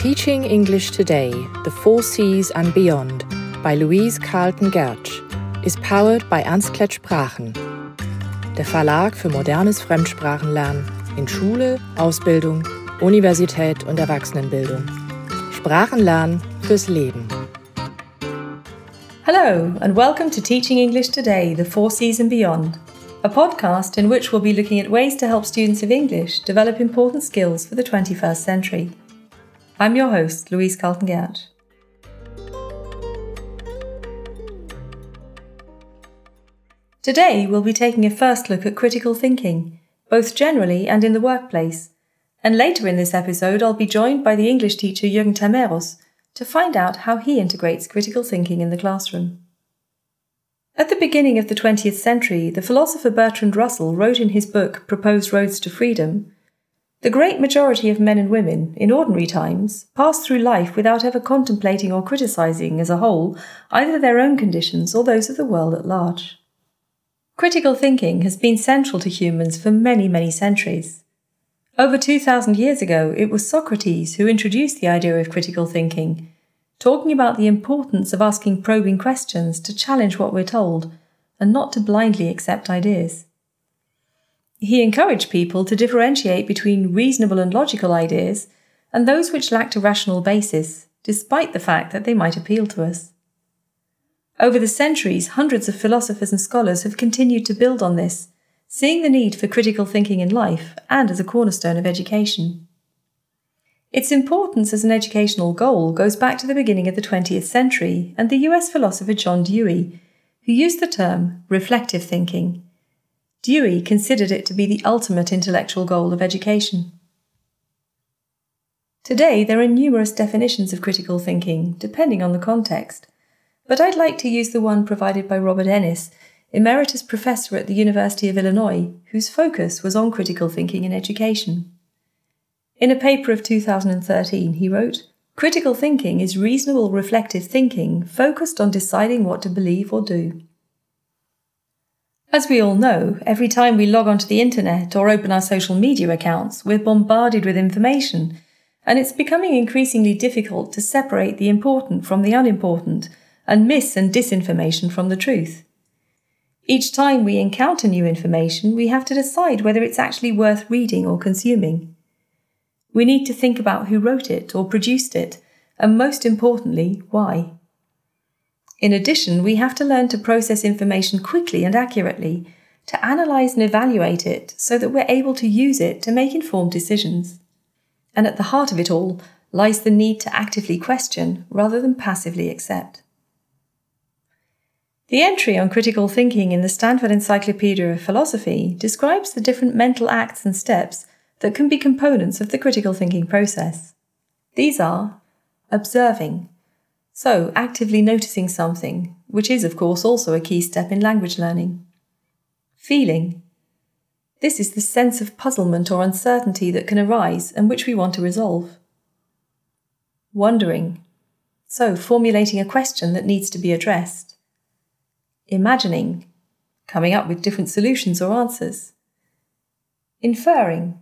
Teaching English Today, The Four Cs and Beyond by Louise Carlton Gertsch is powered by Ernst Klett Sprachen, der Verlag für modernes Fremdsprachenlernen in Schule, Ausbildung, Universität und Erwachsenenbildung. Sprachenlernen fürs Leben. Hello, and welcome to Teaching English Today, The Four Cs and Beyond, a podcast in which we'll be looking at ways to help students of English develop important skills for the 21st century. I'm your host, Louise Carlton Gertsch. Today, we'll be taking a first look at critical thinking, both generally and in the workplace. And later in this episode, I'll be joined by the English teacher Jürgen Tameros to find out how he integrates critical thinking in the classroom. At the beginning of the 20th century, the philosopher Bertrand Russell wrote in his book Proposed Roads to Freedom the great majority of men and women, in ordinary times, pass through life without ever contemplating or criticizing as a whole either their own conditions or those of the world at large. Critical thinking has been central to humans for many, many centuries. Over 2,000 years ago, it was Socrates who introduced the idea of critical thinking, talking about the importance of asking probing questions to challenge what we're told and not to blindly accept ideas. He encouraged people to differentiate between reasonable and logical ideas and those which lacked a rational basis, despite the fact that they might appeal to us. Over the centuries, hundreds of philosophers and scholars have continued to build on this, seeing the need for critical thinking in life and as a cornerstone of education. Its importance as an educational goal goes back to the beginning of the 20th century and the US philosopher John Dewey, who used the term reflective thinking Dewey considered it to be the ultimate intellectual goal of education. Today, there are numerous definitions of critical thinking, depending on the context, but I'd like to use the one provided by Robert Ennis, Emeritus Professor at the University of Illinois, whose focus was on critical thinking in education. In a paper of 2013, he wrote, Critical thinking is reasonable reflective thinking focused on deciding what to believe or do. As we all know, every time we log onto the internet or open our social media accounts, we're bombarded with information, and it's becoming increasingly difficult to separate the important from the unimportant and mis and disinformation from the truth. Each time we encounter new information, we have to decide whether it's actually worth reading or consuming. We need to think about who wrote it or produced it, and most importantly, why. In addition, we have to learn to process information quickly and accurately, to analyze and evaluate it so that we're able to use it to make informed decisions. And at the heart of it all lies the need to actively question rather than passively accept. The entry on critical thinking in the Stanford Encyclopedia of Philosophy describes the different mental acts and steps that can be components of the critical thinking process. These are observing, so, actively noticing something, which is, of course, also a key step in language learning. Feeling. This is the sense of puzzlement or uncertainty that can arise and which we want to resolve. Wondering. So, formulating a question that needs to be addressed. Imagining. Coming up with different solutions or answers. Inferring.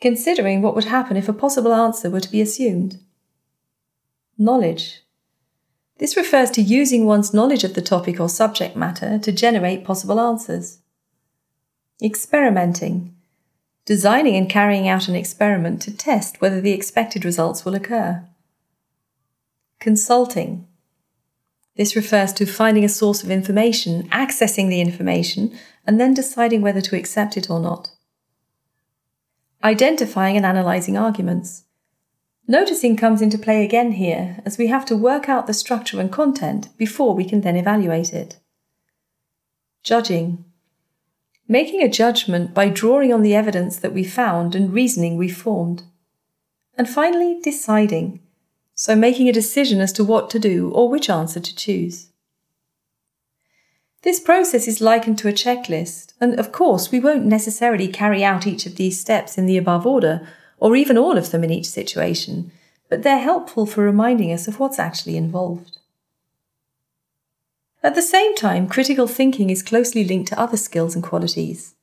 Considering what would happen if a possible answer were to be assumed. Knowledge this refers to using one's knowledge of the topic or subject matter to generate possible answers. Experimenting. Designing and carrying out an experiment to test whether the expected results will occur. Consulting. This refers to finding a source of information, accessing the information, and then deciding whether to accept it or not. Identifying and analysing arguments. Noticing comes into play again here, as we have to work out the structure and content before we can then evaluate it. Judging. Making a judgment by drawing on the evidence that we found and reasoning we formed. And finally, deciding. So making a decision as to what to do or which answer to choose. This process is likened to a checklist, and of course, we won't necessarily carry out each of these steps in the above order or even all of them in each situation, but they're helpful for reminding us of what's actually involved. At the same time, critical thinking is closely linked to other skills and qualities.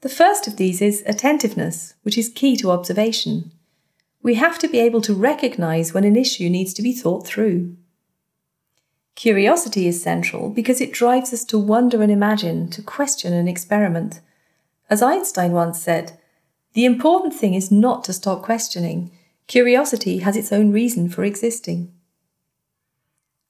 The first of these is attentiveness, which is key to observation. We have to be able to recognize when an issue needs to be thought through. Curiosity is central because it drives us to wonder and imagine, to question and experiment. As Einstein once said, the important thing is not to stop questioning. Curiosity has its own reason for existing.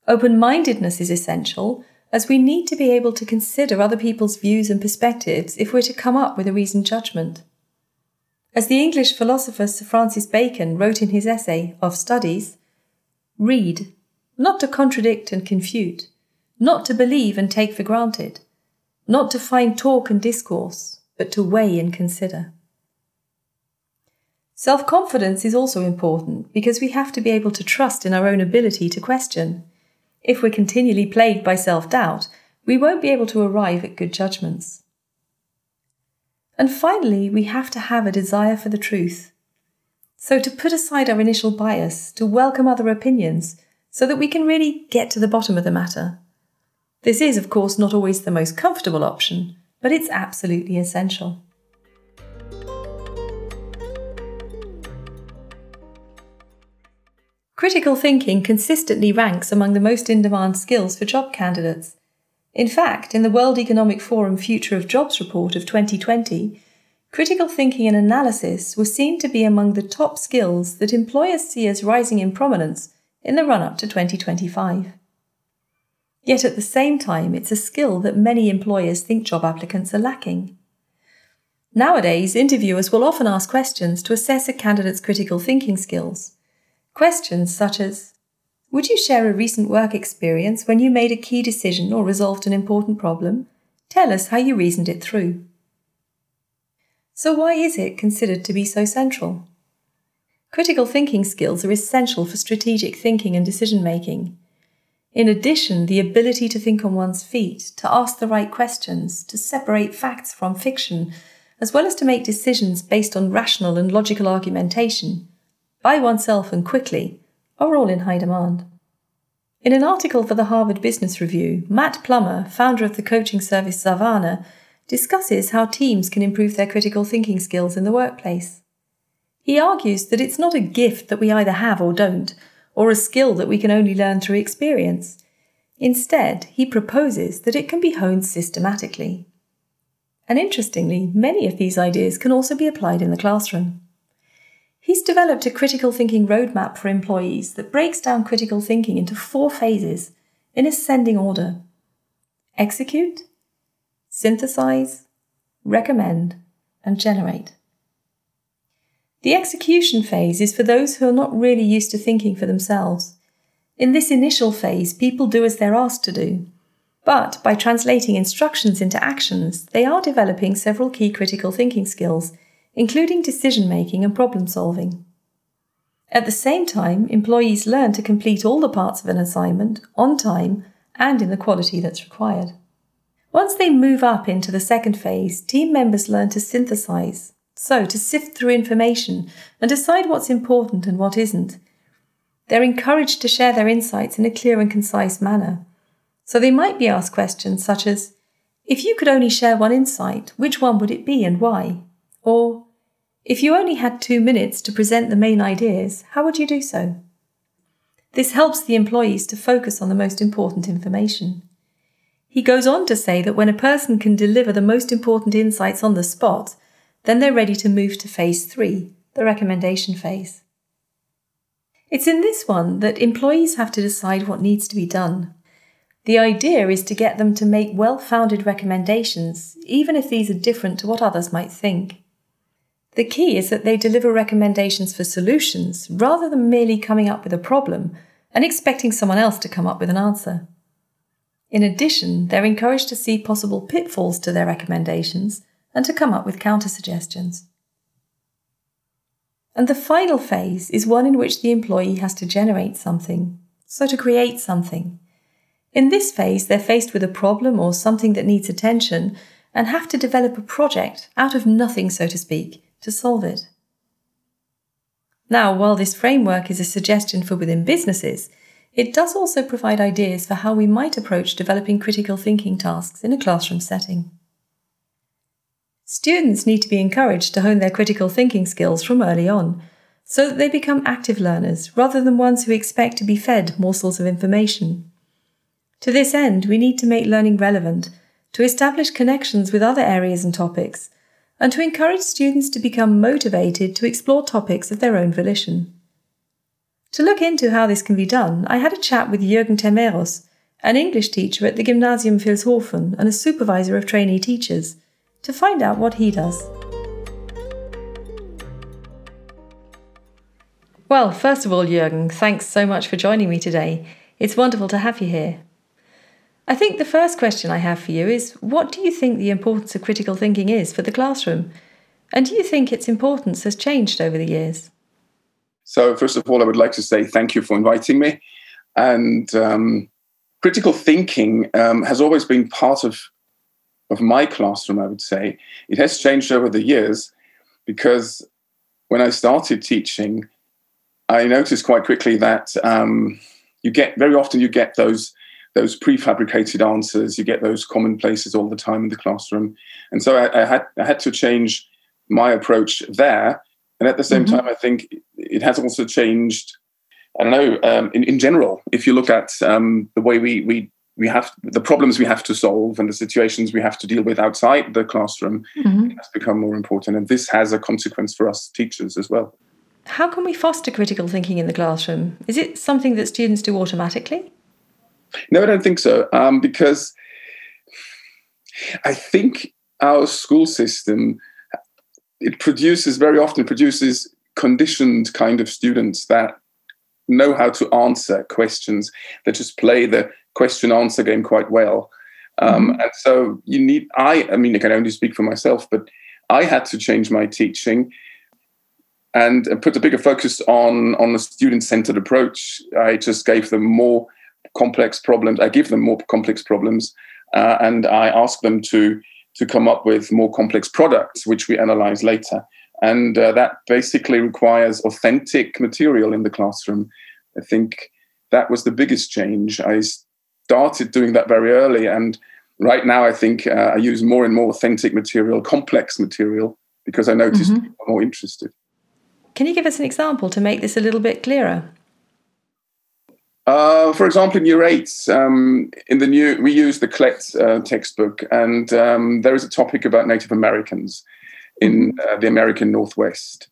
Open mindedness is essential as we need to be able to consider other people's views and perspectives if we're to come up with a reasoned judgment. As the English philosopher Sir Francis Bacon wrote in his essay Of Studies, read, not to contradict and confute, not to believe and take for granted, not to find talk and discourse, but to weigh and consider. Self confidence is also important because we have to be able to trust in our own ability to question. If we're continually plagued by self doubt, we won't be able to arrive at good judgments. And finally, we have to have a desire for the truth. So, to put aside our initial bias, to welcome other opinions, so that we can really get to the bottom of the matter. This is, of course, not always the most comfortable option, but it's absolutely essential. Critical thinking consistently ranks among the most in demand skills for job candidates, in fact, in the World Economic Forum Future of Jobs report of 2020, critical thinking and analysis were seen to be among the top skills that employers see as rising in prominence in the run up to 2025. Yet at the same time, it's a skill that many employers think job applicants are lacking. Nowadays, interviewers will often ask questions to assess a candidate's critical thinking skills. Questions such as would you share a recent work experience when you made a key decision or resolved an important problem? Tell us how you reasoned it through. So, why is it considered to be so central? Critical thinking skills are essential for strategic thinking and decision making. In addition, the ability to think on one's feet, to ask the right questions, to separate facts from fiction, as well as to make decisions based on rational and logical argumentation, by oneself and quickly, are all in high demand. In an article for the Harvard Business Review, Matt Plummer, founder of the coaching service Zarvana, discusses how teams can improve their critical thinking skills in the workplace. He argues that it's not a gift that we either have or don't, or a skill that we can only learn through experience. Instead, he proposes that it can be honed systematically. And interestingly, many of these ideas can also be applied in the classroom. He's developed a critical thinking roadmap for employees that breaks down critical thinking into four phases in ascending order execute, synthesize, recommend, and generate. The execution phase is for those who are not really used to thinking for themselves. In this initial phase, people do as they're asked to do. But by translating instructions into actions, they are developing several key critical thinking skills including decision making and problem solving. At the same time, employees learn to complete all the parts of an assignment on time and in the quality that's required. Once they move up into the second phase, team members learn to synthesize, so to sift through information and decide what's important and what isn't. They're encouraged to share their insights in a clear and concise manner. So they might be asked questions such as If you could only share one insight, which one would it be and why? Or, if you only had two minutes to present the main ideas, how would you do so? This helps the employees to focus on the most important information. He goes on to say that when a person can deliver the most important insights on the spot, then they're ready to move to phase three, the recommendation phase. It's in this one that employees have to decide what needs to be done. The idea is to get them to make well founded recommendations, even if these are different to what others might think. The key is that they deliver recommendations for solutions rather than merely coming up with a problem and expecting someone else to come up with an answer. In addition, they're encouraged to see possible pitfalls to their recommendations and to come up with counter suggestions. And the final phase is one in which the employee has to generate something, so to create something. In this phase, they're faced with a problem or something that needs attention and have to develop a project out of nothing, so to speak, to solve it. Now, while this framework is a suggestion for within businesses, it does also provide ideas for how we might approach developing critical thinking tasks in a classroom setting. Students need to be encouraged to hone their critical thinking skills from early on, so that they become active learners rather than ones who expect to be fed morsels of information. To this end, we need to make learning relevant, to establish connections with other areas and topics, and to encourage students to become motivated to explore topics of their own volition. To look into how this can be done, I had a chat with Jürgen Temeros, an English teacher at the Gymnasium Vilshofen and a supervisor of trainee teachers, to find out what he does. Well, first of all, Jürgen, thanks so much for joining me today. It's wonderful to have you here. I think the first question I have for you is what do you think the importance of critical thinking is for the classroom? And do you think its importance has changed over the years? So, first of all, I would like to say thank you for inviting me. And um, critical thinking um, has always been part of, of my classroom, I would say. It has changed over the years because when I started teaching, I noticed quite quickly that um, you get very often you get those those prefabricated answers, you get those commonplaces all the time in the classroom, and so I, I had I had to change my approach there. And at the same mm-hmm. time, I think it has also changed. I don't know. Um, in, in general, if you look at um, the way we we we have the problems we have to solve and the situations we have to deal with outside the classroom mm-hmm. has become more important, and this has a consequence for us teachers as well. How can we foster critical thinking in the classroom? Is it something that students do automatically? No, I don't think so. Um, because I think our school system it produces very often produces conditioned kind of students that know how to answer questions that just play the question answer game quite well. Um, mm-hmm. And so you need, I, I mean, I can only speak for myself, but I had to change my teaching and put a bigger focus on on a student centered approach. I just gave them more complex problems. I give them more complex problems, uh, and I ask them to to come up with more complex products, which we analyze later. And uh, that basically requires authentic material in the classroom. I think that was the biggest change. I started doing that very early, and right now I think uh, I use more and more authentic material, complex material, because I noticed mm-hmm. people are more interested. Can you give us an example to make this a little bit clearer? Uh, for example, in year eight, um, in the new, we use the Klett uh, textbook, and um, there is a topic about Native Americans in uh, the American Northwest.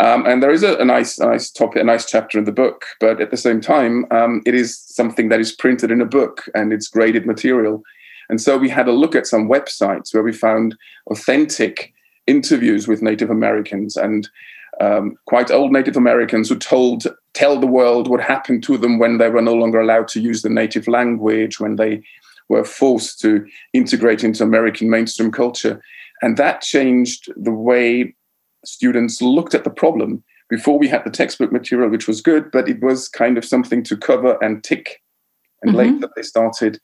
Um, and there is a, a, nice, nice topic, a nice chapter in the book, but at the same time, um, it is something that is printed in a book and it's graded material. And so we had a look at some websites where we found authentic interviews with Native Americans and um, quite old Native Americans who told tell the world what happened to them when they were no longer allowed to use the native language, when they were forced to integrate into American mainstream culture, and that changed the way students looked at the problem. Before we had the textbook material, which was good, but it was kind of something to cover and tick. And mm-hmm. later they started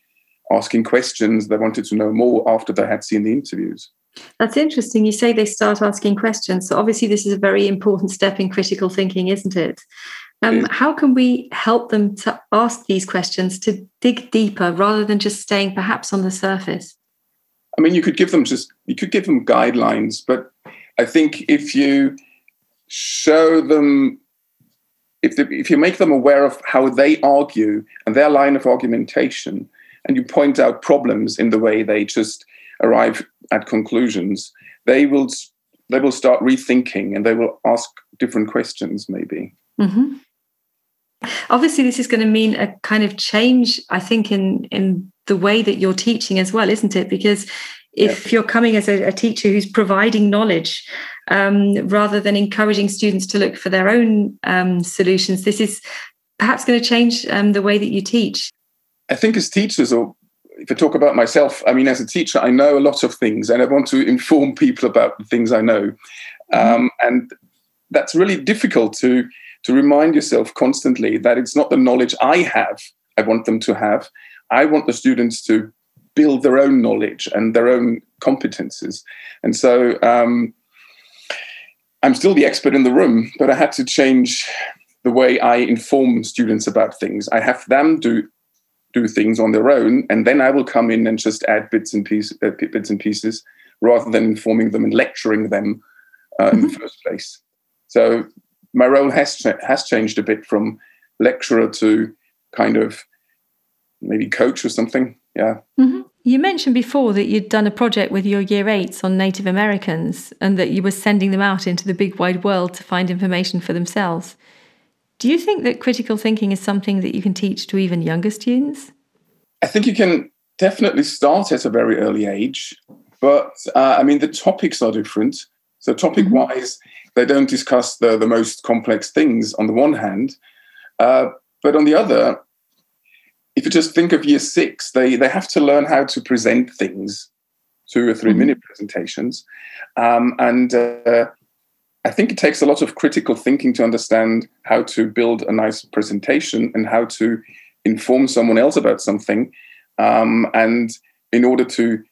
asking questions. They wanted to know more after they had seen the interviews. That's interesting. You say they start asking questions. So, obviously, this is a very important step in critical thinking, isn't it? Um, how can we help them to ask these questions, to dig deeper rather than just staying perhaps on the surface? I mean, you could give them just, you could give them guidelines, but I think if you show them, if, the, if you make them aware of how they argue and their line of argumentation, and you point out problems in the way they just arrive at conclusions, they will they will start rethinking and they will ask different questions, maybe. Mm-hmm. Obviously, this is going to mean a kind of change, I think, in in the way that you're teaching as well, isn't it? Because if you're coming as a, a, teacher who's providing knowledge um, rather than encouraging students to look for their own um, solutions, this is perhaps going to change um, the way that you teach. I think as teachers, or if I talk about myself, I mean, as a teacher, I know a lot of things and I want to inform people about the things I know. Mm-hmm. Um, and that's really difficult to, to remind yourself constantly that it's not the knowledge I have, I want them to have. I want the students to build their own knowledge and their own competences. And so um, I'm still the expert in the room, but I had to change the way I inform students about things. I have them do do things on their own, and then I will come in and just add bits and pieces, uh, bits and pieces, rather than informing them and lecturing them uh, mm-hmm. in the mm-hmm. first place. So my role has cha- has changed a bit from lecturer to kind of maybe coach or something. Yeah. Mm-hmm. You mentioned before that you'd done a project with your year eights on Native Americans and that you were sending them out into the big wide world to find information for themselves. Do you think that critical thinking is something that you can teach to even younger students? I think you can definitely start at a very early age, but uh, I mean, the topics are different. So, topic wise, mm-hmm. they don't discuss the, the most complex things on the one hand, uh, but on the other, if you just think of year six, they, they have to learn how to present things, two or 3 mm-hmm. minute presentations. Um, and uh, I think it takes a lot of critical thinking to understand how to build a nice presentation and how to inform someone else about something. Um, and in order to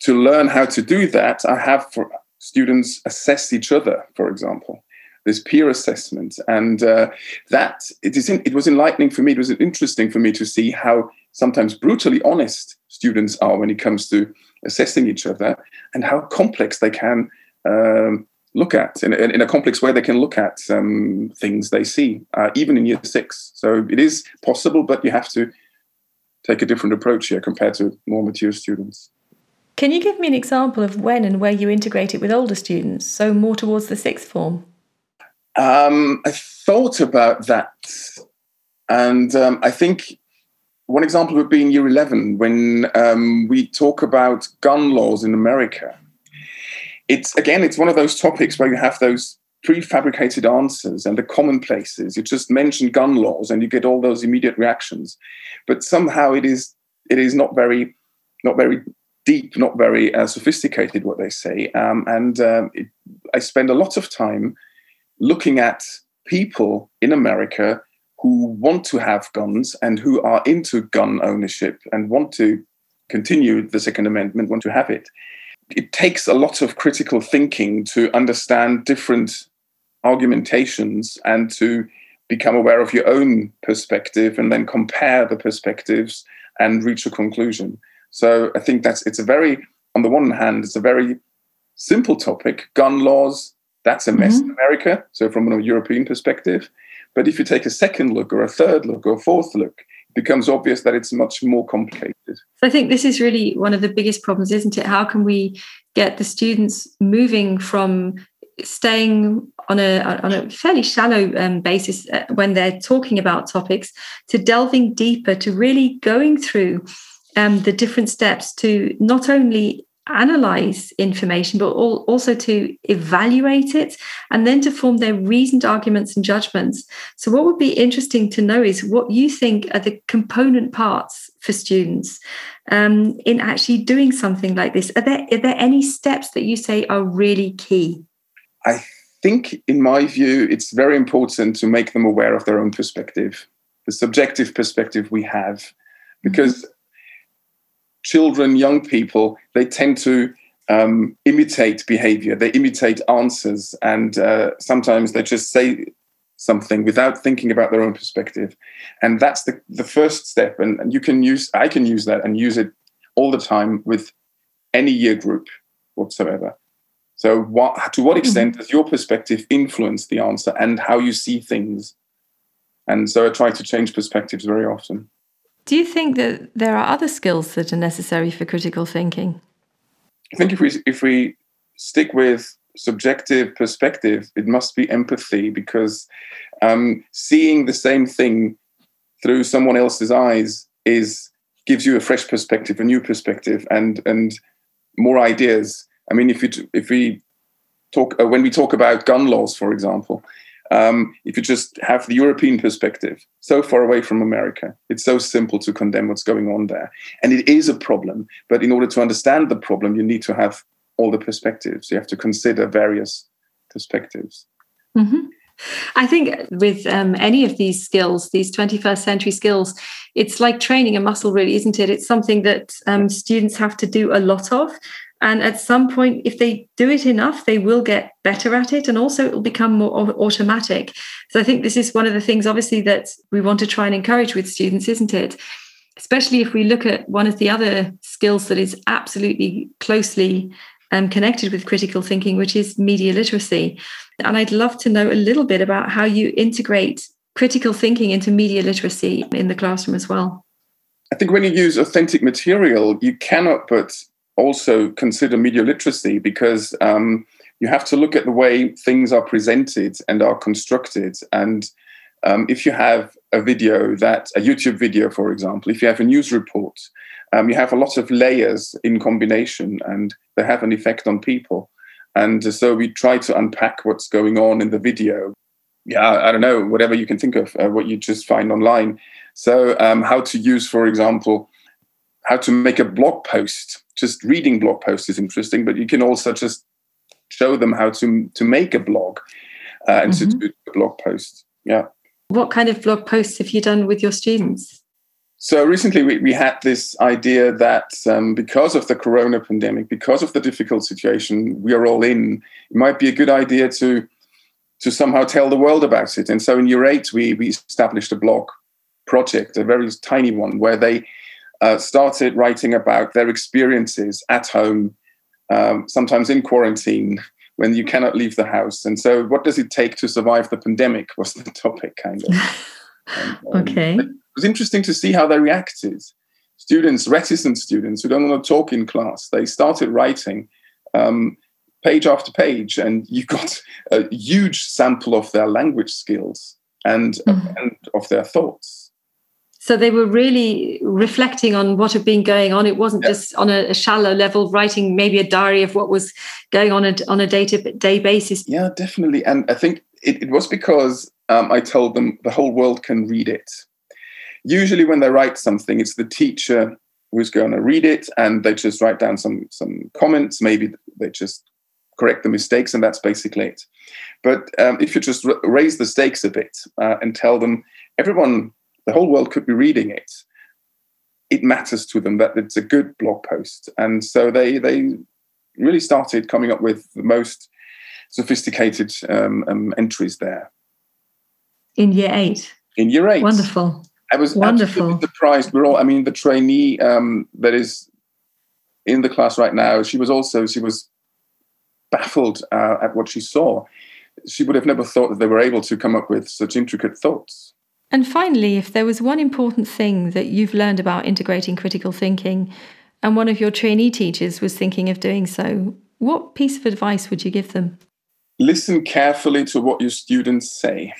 to learn how to do that, I have for students assess each other, for example this peer assessment, and uh, that it is in, it was enlightening for me. It was interesting for me to see how sometimes brutally honest students are when it comes to assessing each other, and how complex they can um, look at in, in, a complex way. They can look at um, things they see, uh, even in year six. So it is possible, but you have to take a different approach here compared to more mature students. Can you give me an example of when and where you integrate it with older students, so more towards the sixth form? Um, I thought about that, and um, I think one example would be in year 11 when um, we talk about gun laws in America. It's again, it's one of those topics where you have those prefabricated answers and the commonplaces. You just mention gun laws and you get all those immediate reactions, but somehow it is it is not very not very deep, not very uh, sophisticated what they say. Um, and um, it, I spend a lot of time looking at people in America who want to have guns and who are into gun ownership and want to continue the Second Amendment, want to have it. It takes a lot of critical thinking to understand different argumentations and to become aware of your own perspective and then compare the perspectives and reach a conclusion. So I think that's it's a very on the one hand, it's a very simple topic, gun laws, that's a mess mm-hmm. in America. So, from a European perspective. But if you take a second look or a third look or a fourth look, becomes obvious that it's much more complicated. I think this is really one of the biggest problems, isn't it? How can we get the students moving from staying on a on a fairly shallow um, basis uh, when they're talking about topics to delving deeper to really going through um, the different steps to not only analyze information, but also to evaluate it and then to form their reasoned arguments and judgments. So, what would be interesting to know is what you think are the component parts for students um, in actually doing something like this. Are there, are there any steps that you say are really key? I think, in my view, it's very important to make them aware of their own perspective, the subjective perspective we have, because. Mm-hmm children, young people, they tend to um, imitate behavior, they imitate answers, and uh, sometimes they just say something without thinking about their own perspective. And that's the, the first step. And, and you can use, I can use that and use it all the time with any year group whatsoever. So, what, to what mm-hmm. extent does your perspective influence the answer and how you see things? And so I try to change perspectives very often. Do you think that there are other skills that are necessary for critical thinking? I think if we if we stick with subjective perspective, it must be empathy because um, seeing the same thing through someone else's eyes is gives you a fresh perspective, a new perspective, and and more ideas. I mean, if you if we talk uh, when we talk about gun laws, for example, um, if you just have the European perspective, so far away from America, it's so simple to condemn what's going on there. And it is a problem. But in order to understand the problem, you need to have all the perspectives. You have to consider various perspectives. Mm-hmm. I think with um, any of these skills, these 21st century skills, it's like training a muscle, really, isn't it? It's something that um, students have to do a lot of. And at some point, if they do it enough, they will get better at it. And also, it will become more automatic. So I think this is one of the things, obviously, that we want to try and encourage with students, isn't it? Especially if we look at one of the other skills that is absolutely closely um, connected with critical thinking, which is media literacy. And I'd love to know a little bit about how you integrate critical thinking into media literacy in the classroom as well. I think when you use authentic material, you cannot but also consider media literacy because um, you have to look at the way things are presented and are constructed. And um, if you have a video that, a YouTube video, for example, if you have a news report, um, you have a lot of layers in combination and they have an effect on people. And so we try to unpack what's going on in the video. Yeah, I don't know, whatever you can think of, uh, what you just find online. So, um, how to use, for example, how to make a blog post. Just reading blog posts is interesting, but you can also just show them how to to make a blog uh, and mm-hmm. to do a blog post. Yeah. What kind of blog posts have you done with your students? So recently, we, we had this idea that um, because of the corona pandemic, because of the difficult situation we are all in, it might be a good idea to to somehow tell the world about it. And so in year eight, we we established a blog project, a very tiny one, where they uh, started writing about their experiences at home, um, sometimes in quarantine, when you cannot leave the house. And so, what does it take to survive the pandemic? Was the topic kind of. And, um, okay. It was interesting to see how they reacted. Students, reticent students who don't want to talk in class, they started writing um, page after page, and you got a huge sample of their language skills and, mm-hmm. and of their thoughts. So they were really reflecting on what had been going on. It wasn't just on a, a, shallow level, writing maybe a diary of what was going on a, on a day to day basis. Yeah, definitely. And I think it, it was because um, I told them the whole world can read it. Usually, when they write something, it's the teacher who's going to read it and they just write down some, some comments. Maybe they just correct the mistakes, and that's basically it. But um, if you just r- raise the stakes a bit uh, and tell them everyone the whole world could be reading it. It matters to them that it's a good blog post, and so they they really started coming up with the most sophisticated um, um, entries there. In year eight. In year eight. Wonderful. I was wonderful surprised. We're all. I mean, the trainee um, that is in the class right now. She was also she was baffled uh, at what she saw. She would have never thought that they were able to come up with such intricate thoughts. And finally, if there was one important thing that you've learned about integrating critical thinking, and one of your trainee teachers was thinking of doing so, what piece of advice would you give them? Listen carefully to what your students say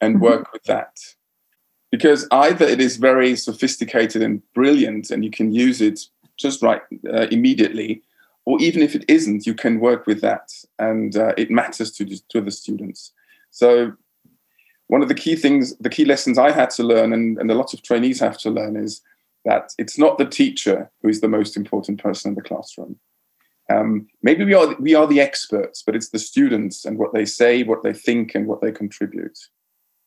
and mm-hmm. work with that. Because either it is very sophisticated and brilliant and you can use it just right uh, immediately, or even if it isn't, you can work with that and uh, it matters to, to the students. So one of the key things, the key lessons I had to learn, and, and a lot of trainees have to learn, is that it's not the teacher who is the most important person in the classroom. Um, maybe we are we are the experts, but it's the students and what they say, what they think, and what they contribute,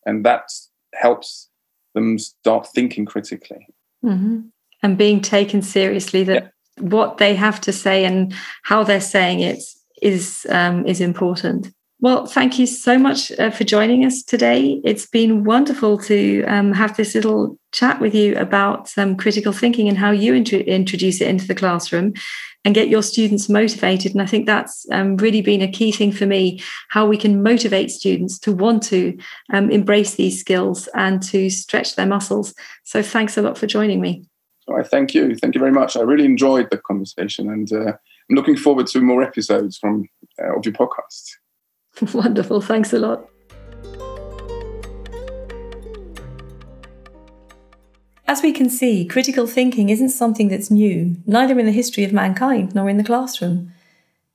and that helps them start thinking critically mm-hmm. and being taken seriously. That yeah. what they have to say and how they're saying it is um, is important. Well, thank you so much uh, for joining us today. It's been wonderful to um, have this little chat with you about um, critical thinking and how you int- introduce it into the classroom and get your students motivated. And I think that's um, really been a key thing for me how we can motivate students to want to um, embrace these skills and to stretch their muscles. So, thanks a lot for joining me. All right, thank you. Thank you very much. I really enjoyed the conversation and uh, I'm looking forward to more episodes from uh, of your podcast. Wonderful. Thanks a lot. As we can see, critical thinking isn't something that's new, neither in the history of mankind nor in the classroom.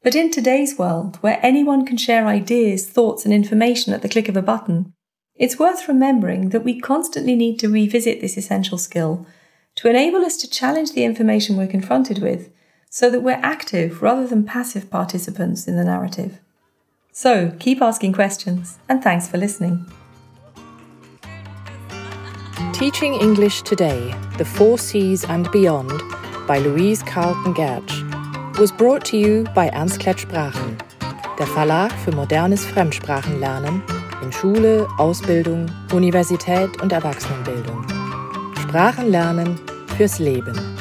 But in today's world, where anyone can share ideas, thoughts, and information at the click of a button, it's worth remembering that we constantly need to revisit this essential skill to enable us to challenge the information we're confronted with so that we're active rather than passive participants in the narrative. So keep asking questions, and thanks for listening. Teaching English Today The Four Cs and Beyond by Louise Carlton Gertsch was brought to you by Ernst Sprachen, der Verlag für modernes Fremdsprachenlernen in Schule, Ausbildung, Universität und Erwachsenenbildung. Sprachenlernen fürs Leben.